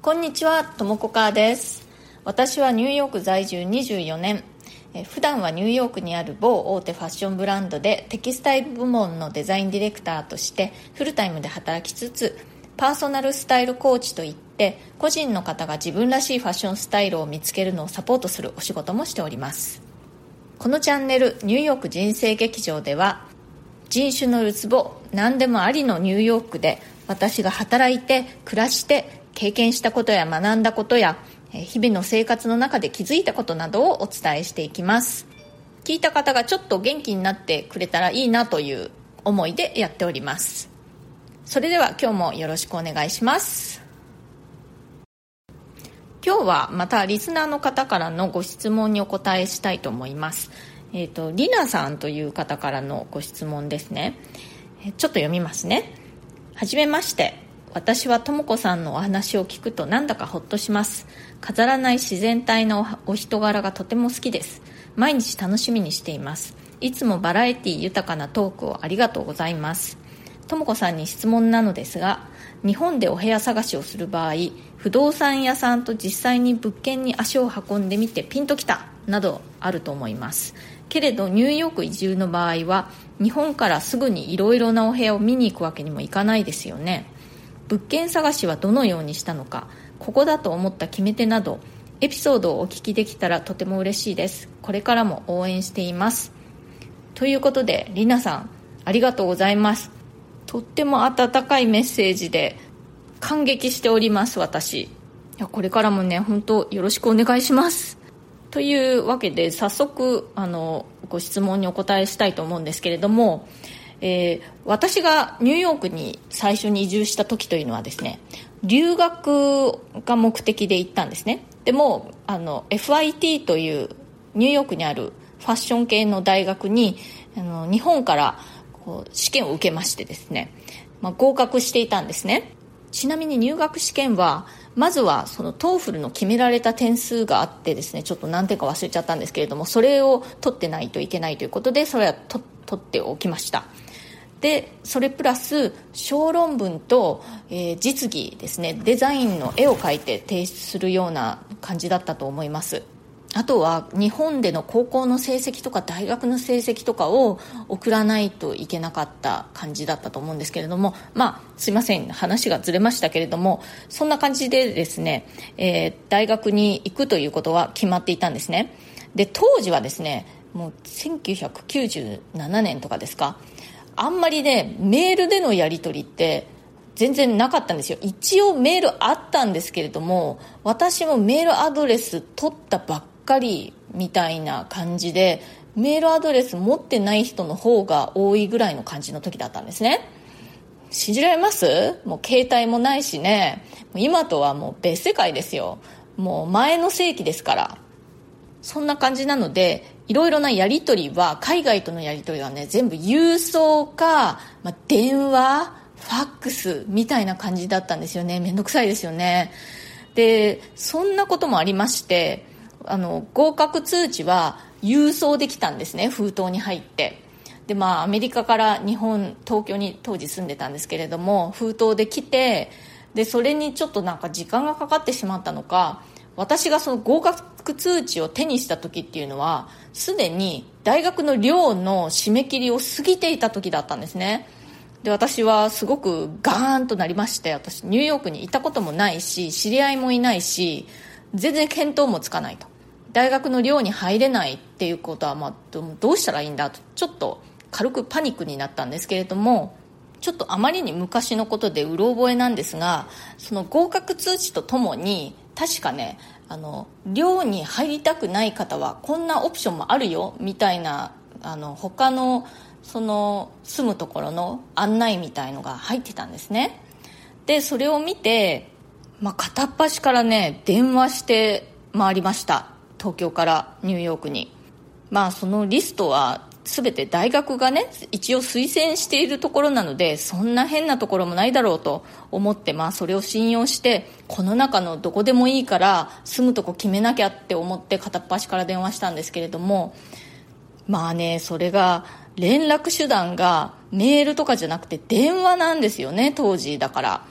こんにちは、ともこかーです。私はニューヨーク在住24年。え普段はニューヨークにある某大手ファッションブランドでテキスタイル部門のデザインディレクターとしてフルタイムで働きつつパーソナルスタイルコーチといって個人の方が自分らしいファッションスタイルを見つけるのをサポートするお仕事もしておりますこのチャンネル「ニューヨーク人生劇場」では人種のるつぼ何でもありのニューヨークで私が働いて暮らして経験したことや学んだことや日々の生活の中で気づいたことなどをお伝えしていきます。聞いた方がちょっと元気になってくれたらいいなという思いでやっております。それでは今日もよろしくお願いします。今日はまたリスナーの方からのご質問にお答えしたいと思います。えっ、とりなさんという方からのご質問ですね。ちょっと読みますね。はじめまして。私はとも子さんのお話を聞くとなんだかほっとします。飾らない自然体のお人柄がとても好きです。毎日楽しみにしています。いつもバラエティ豊かなトークをありがとうございます。とも子さんに質問なのですが日本でお部屋探しをする場合不動産屋さんと実際に物件に足を運んでみてピンときたなどあると思います。けれどニューヨーク移住の場合は日本からすぐにいろいろなお部屋を見に行くわけにもいかないですよね。物件探しはどのようにしたのかここだと思った決め手などエピソードをお聞きできたらとても嬉しいです。これからも応援しています。ということでりなさんありがとうございます。とっても温かいメッセージで感激しております私。いやこれからもね本当よろしくお願いします。というわけで早速あのご質問にお答えしたいと思うんですけれども、えー私がニューヨークに最初に移住した時というのはですね留学が目的で行ったんですね。でもあの FIT というニューヨークにあるファッション系の大学にあの日本からこう試験を受けましてですね、まあ、合格していたんですね。ちなみに入学試験はまずはその TOEFL の決められた点数があってですねちょっと何点か忘れちゃったんですけれどもそれを取ってないといけないということでそれは取っておきました。でそれプラス小論文と、えー実技ですね。デザインの絵を描いて提出するような感じだったと思います。あとは日本での高校の成績とか大学の成績とかを送らないといけなかった感じだったと思うんですけれども。まあすいません。話がずれましたけれどもそんな感じでですね、えー大学に行くということは決まっていたんですね。で当時はですねもう1997年とかですか。あんまりねメールでのやり取りって全然なかったんですよ。一応メールあったんですけれども私もメールアドレス取ったばっかりみたいな感じでメールアドレス持ってない人の方が多いぐらいの感じの時だったんですね。信じられます？もう携帯もないしね。今とはもう別世界ですよ。もう前の世紀ですから。そんな感じなのでいろいろなやり取りは海外とのやり取りはね全部郵送か、まあ、電話ファックスみたいな感じだったんですよね。めんどくさいですよね。でそんなこともありましてあの合格通知は郵送できたんですね封筒に入って。でまあアメリカから日本東京に当時住んでたんですけれども封筒で来てでそれにちょっとなんか時間がかかってしまったのか私がその合格通知を手にした時っていうのはすでに大学の寮の締め切りを過ぎていた時だったんですね。で私はすごくガーンとなりまして私ニューヨークに行ったこともないし知り合いもいないし全然見当もつかないと。大学の寮に入れないっていうことは、まあ、どどうしたらいいんだとちょっと軽くパニックになったんですけれどもちょっとあまりに昔のことでうろ覚えなんですがその合格通知とともに確かねあの寮に入りたくない方はこんなオプションもあるよみたいなあの他のその住むところの案内みたいのが入ってたんですね。でそれを見て、まあ、片っ端からね電話して回りました。東京からニューヨークに。まあそのリストは全て大学がね一応推薦しているところなのでそんな変なところもないだろうと思ってまあそれを信用してこの中のどこでもいいから住むとこ決めなきゃって思って片っ端から電話したんですけれどもまあねそれが連絡手段がメールとかじゃなくて電話なんですよね当時だから。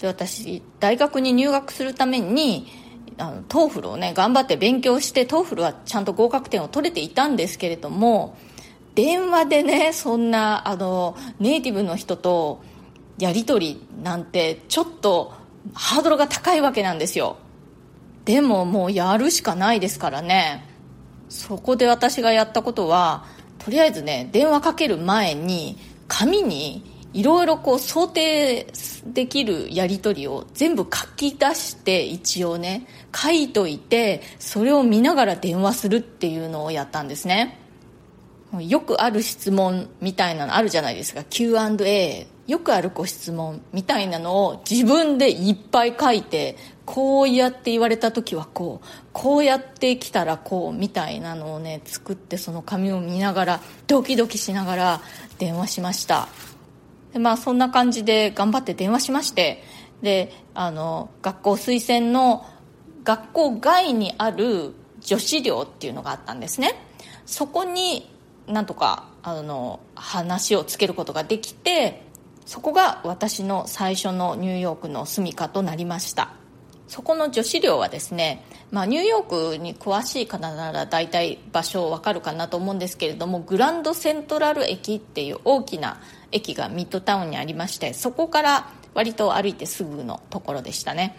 で私大学に入学するためにあの TOEFLをね頑張って勉強して TOEFLはちゃんと合格点を取れていたんですけれども電話でねそんなあのネイティブの人とやり取りなんてちょっとハードルが高いわけなんですよ。でももうやるしかないですからね。そこで私がやったことはとりあえずね電話かける前に紙にいろいろこう想定できるやり取りを全部書き出して一応ね書いといてそれを見ながら電話するっていうのをやったんですね。よくある質問みたいなのあるじゃないですか。Q&A よくあるご質問みたいなのを自分でいっぱい書いてこうやって言われた時はこうこうやってきたらこうみたいなのをね作ってその紙を見ながらドキドキしながら電話しました。でまあそんな感じで頑張って電話しましてであの学校推薦の学校外にある女子寮っていうのがあったんですね。そこになんとかあの話をつけることができてそこが私の最初のニューヨークの住みかとなりました。そこの女子寮はですね、まあ、ニューヨークに詳しい方なら大体場所わかるかなと思うんですけれどもグランドセントラル駅っていう大きな駅がミッドタウンにありましてそこから割と歩いてすぐのところでしたね。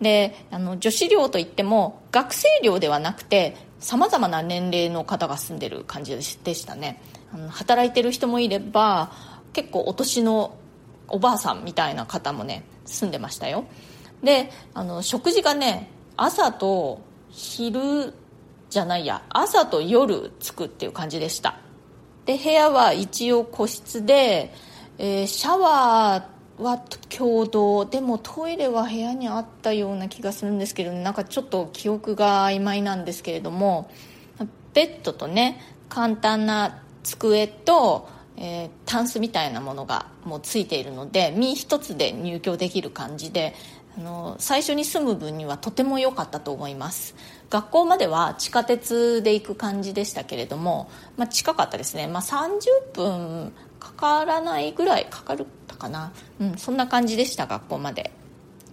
であの女子寮といっても学生寮ではなくてさまざまな年齢の方が住んでる感じでしたね。働いてる人もいれば結構お年のおばあさんみたいな方もね住んでましたよ。であの食事がね朝と昼じゃないや朝と夜着くっていう感じでした。で部屋は一応個室で、えー、シャワーは共同でもトイレは部屋にあったような気がするんですけどなんかちょっと記憶が曖昧なんですけれどもベッドとね簡単な机とえー、タンスみたいなものがもうついているので身一つで入居できる感じであの最初に住む分にはとても良かったと思います。学校までは地下鉄で行く感じでしたけれども、まあ、近かったですね、まあ、30分かからないぐらいかかるかな、うん、そんな感じでした学校まで。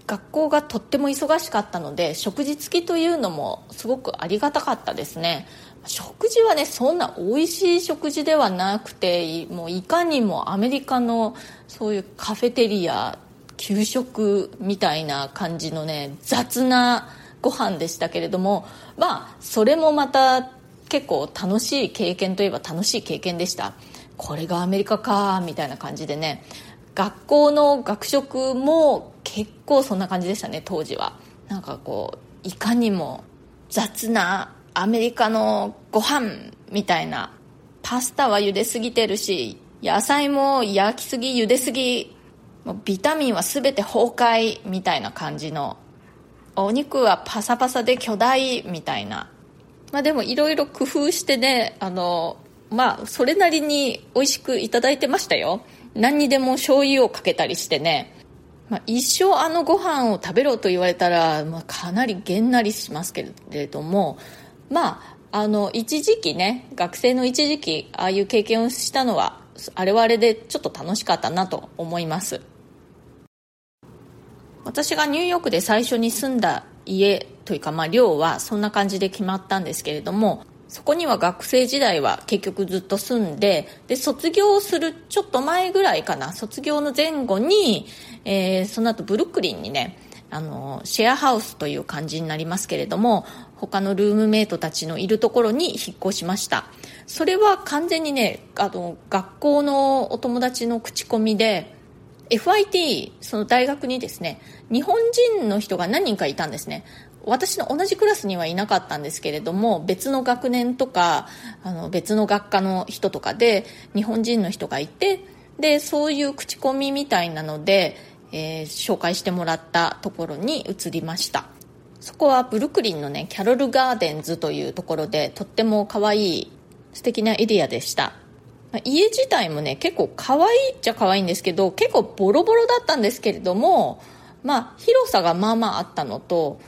学校がとっても忙しかったので食事付きというのもすごくありがたかったですね。食事はねそんな美味しい食事ではなくてもういかにもアメリカのそういうカフェテリア給食みたいな感じのね雑なご飯でしたけれどもまあそれもまた結構楽しい経験といえば楽しい経験でした。これがアメリカかみたいな感じでね。学校の学食も結構そんな感じでしたね当時は。なんかこういかにも雑なアメリカのご飯みたいなパスタは茹ですぎてるし野菜も焼きすぎ茹ですぎもうビタミンは全て崩壊みたいな感じのお肉はパサパサで巨大みたいな。まあでもいろいろ工夫してねあのまあそれなりに美味しくいただいてましたよ。何にでも醤油をかけたりしてね、まあ、一生あのご飯を食べろと言われたら、まあ、かなりげんなりしますけれども。まああの一時期ね学生の一時期ああいう経験をしたのはあれはあれでちょっと楽しかったなと思います。私がニューヨークで最初に住んだ家というか、まあ、寮はそんな感じで決まったんですけれどもそこには学生時代は結局ずっと住んでで卒業するちょっと前ぐらいかな。卒業の前後に、えー、その後ブルックリンにねあのシェアハウスという感じになりますけれども他のルームメイトたちのいるところに引っ越しました。それは完全にねあの学校のお友達の口コミで FIT その大学にですね日本人の人が何人かいたんですね。私の同じクラスにはいなかったんですけれども別の学年とかあの別の学科の人とかで日本人の人がいてでそういう口コミみたいなので、えー、紹介してもらったところに移りました。そこはブルックリンのねキャロルガーデンズというところでとっても可愛い素敵なエリアでした。家自体もね結構可愛いっちゃ可愛いんですけど結構ボロボロだったんですけれどもまあ広さがまあまああったのと、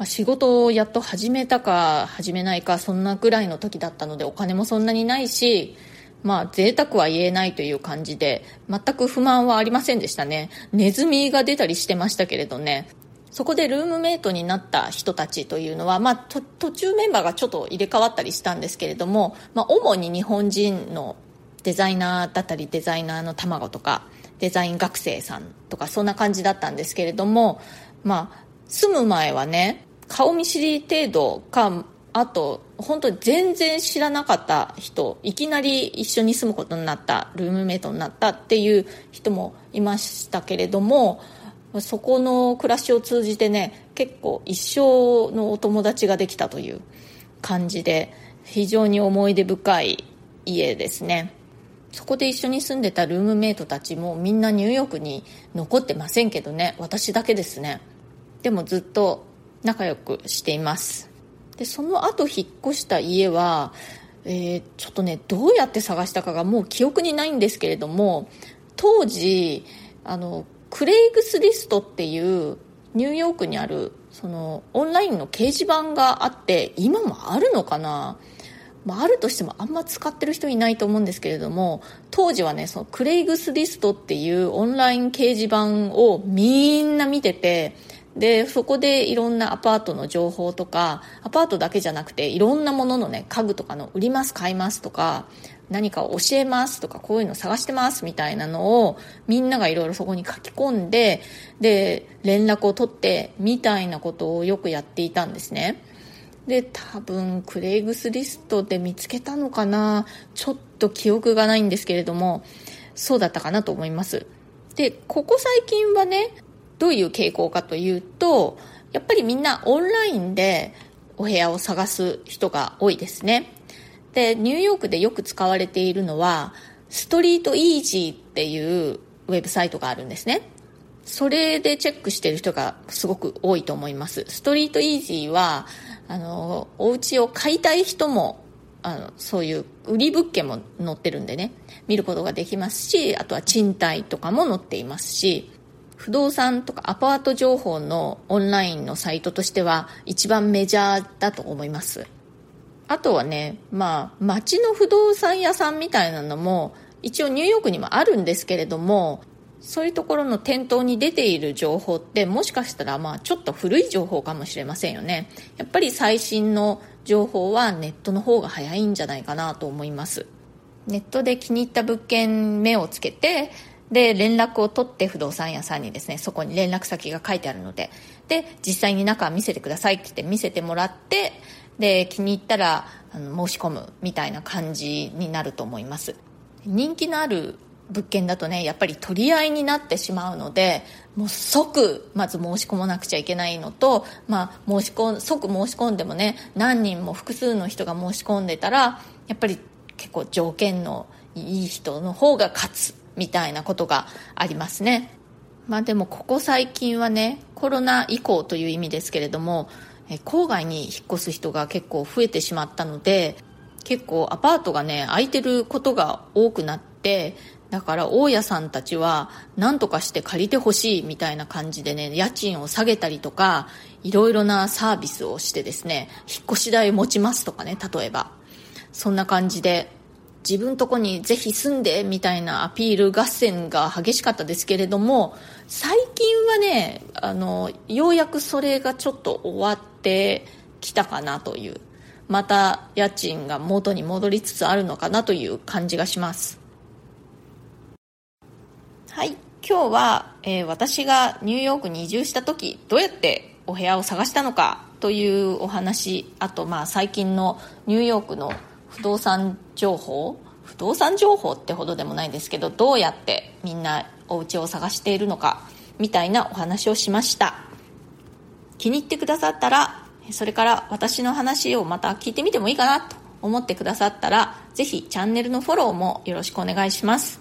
まあ、仕事をやっと始めたか始めないかそんなぐらいの時だったのでお金もそんなにないしまあ贅沢は言えないという感じで全く不満はありませんでしたね。ネズミが出たりしてましたけれどね。そこでルームメイトになった人たちというのは、まあ、途中メンバーがちょっと入れ替わったりしたんですけれども、まあ、主に日本人のデザイナーだったりデザイナーの卵とかデザイン学生さんとかそんな感じだったんですけれども、まあ、住む前はね顔見知り程度かあと本当に全然知らなかった人いきなり一緒に住むことになったルームメイトになったっていう人もいましたけれどもそこの暮らしを通じてね結構一生のお友達ができたという感じで非常に思い出深い家ですね。そこで一緒に住んでたルームメイトたちもみんなニューヨークに残ってませんけどね私だけですね。でもずっと仲良くしています。でその後引っ越した家は、えー、ちょっとねどうやって探したかがもう記憶にないんですけれども当時あのクレイグスリストっていうニューヨークにあるそのオンラインの掲示板があって今もあるのかな？まあ、あるとしてもあんま使ってる人いないと思うんですけれども当時はねそのクレイグスリストっていうオンライン掲示板をみんな見ててでそこでいろんなアパートの情報とかアパートだけじゃなくていろんなもののね家具とかの売ります買いますとか何かを教えますとかこういうの探してますみたいなのをみんながいろいろそこに書き込んでで連絡を取ってみたいなことをよくやっていたんですね。で多分クレイグスリストで見つけたのかな？ちょっと記憶がないんですけれどもそうだったかなと思います。でここ最近はねどういう傾向かというとやっぱりみんなオンラインでお部屋を探す人が多いですねで、ニューヨークでよく使われているのは、ストリートイージーっていうウェブサイトがあるんですね。それでチェックしてる人がすごく多いと思います。ストリートイージーは、あの、お家を買いたい人も、あの、そういう売り物件も載ってるんでね、見ることができますし、あとは賃貸とかも載っていますし、不動産とかアパート情報のオンラインのサイトとしては一番メジャーだと思います。あとはね、まあ、街の不動産屋さんみたいなのも、一応ニューヨークにもあるんですけれども、そういうところの店頭に出ている情報ってもしかしたらまあちょっと古い情報かもしれませんよね。やっぱり最新の情報はネットの方が早いんじゃないかなと思います。ネットで気に入った物件目をつけて、で、連絡を取って不動産屋さんにですね、そこに連絡先が書いてあるので、で、実際に中見せてくださいって言って見せてもらって、で気に入ったらあの申し込むみたいな感じになると思います。人気のある物件だとねやっぱり取り合いになってしまうのでもう即まず申し込まなくちゃいけないのと、まあ、申し込即申し込んでもね何人も複数の人が申し込んでたらやっぱり結構条件のいい人の方が勝つ。みたいなことがありますね。まあでもここ最近はねコロナ以降という意味ですけれども郊外に引っ越す人が結構増えてしまったので結構アパートがね空いてることが多くなってだから大家さんたちは何とかして借りてほしいみたいな感じでね家賃を下げたりとかいろいろなサービスをしてですね引っ越し代持ちますとかね例えば。そんな感じで自分とこにぜひ住んでみたいなアピール合戦が激しかったですけれども最近はねあのようやくそれがちょっと終わってきたかなという。また家賃が元に戻りつつあるのかなという感じがします。はい。今日は、えー、私がニューヨークに移住した時どうやってお部屋を探したのかというお話あとまあ最近のニューヨークの不動産情報？不動産情報ってほどでもないですけどどうやってみんなお家を探しているのかみたいなお話をしました。気に入ってくださったらそれから私の話をまた聞いてみてもいいかなと思ってくださったらぜひチャンネルのフォローもよろしくお願いします。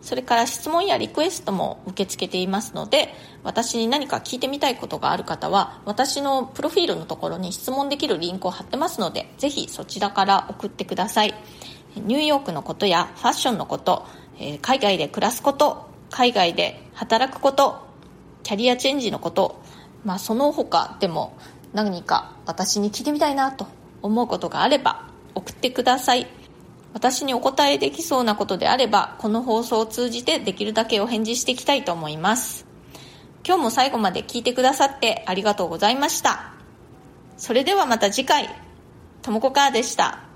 それから質問やリクエストも受け付けていますので私に何か聞いてみたいことがある方は私のプロフィールのところに質問できるリンクを貼ってますのでぜひそちらから送ってください。ニューヨークのことやファッションのこと海外で暮らすこと海外で働くことキャリアチェンジのこと、まあ、その他でも何か私に聞いてみたいなと思うことがあれば送ってください。私にお答えできそうなことであればこの放送を通じてできるだけお返事していきたいと思います。今日も最後まで聞いてくださってありがとうございました。それではまた次回。ともこかーでした。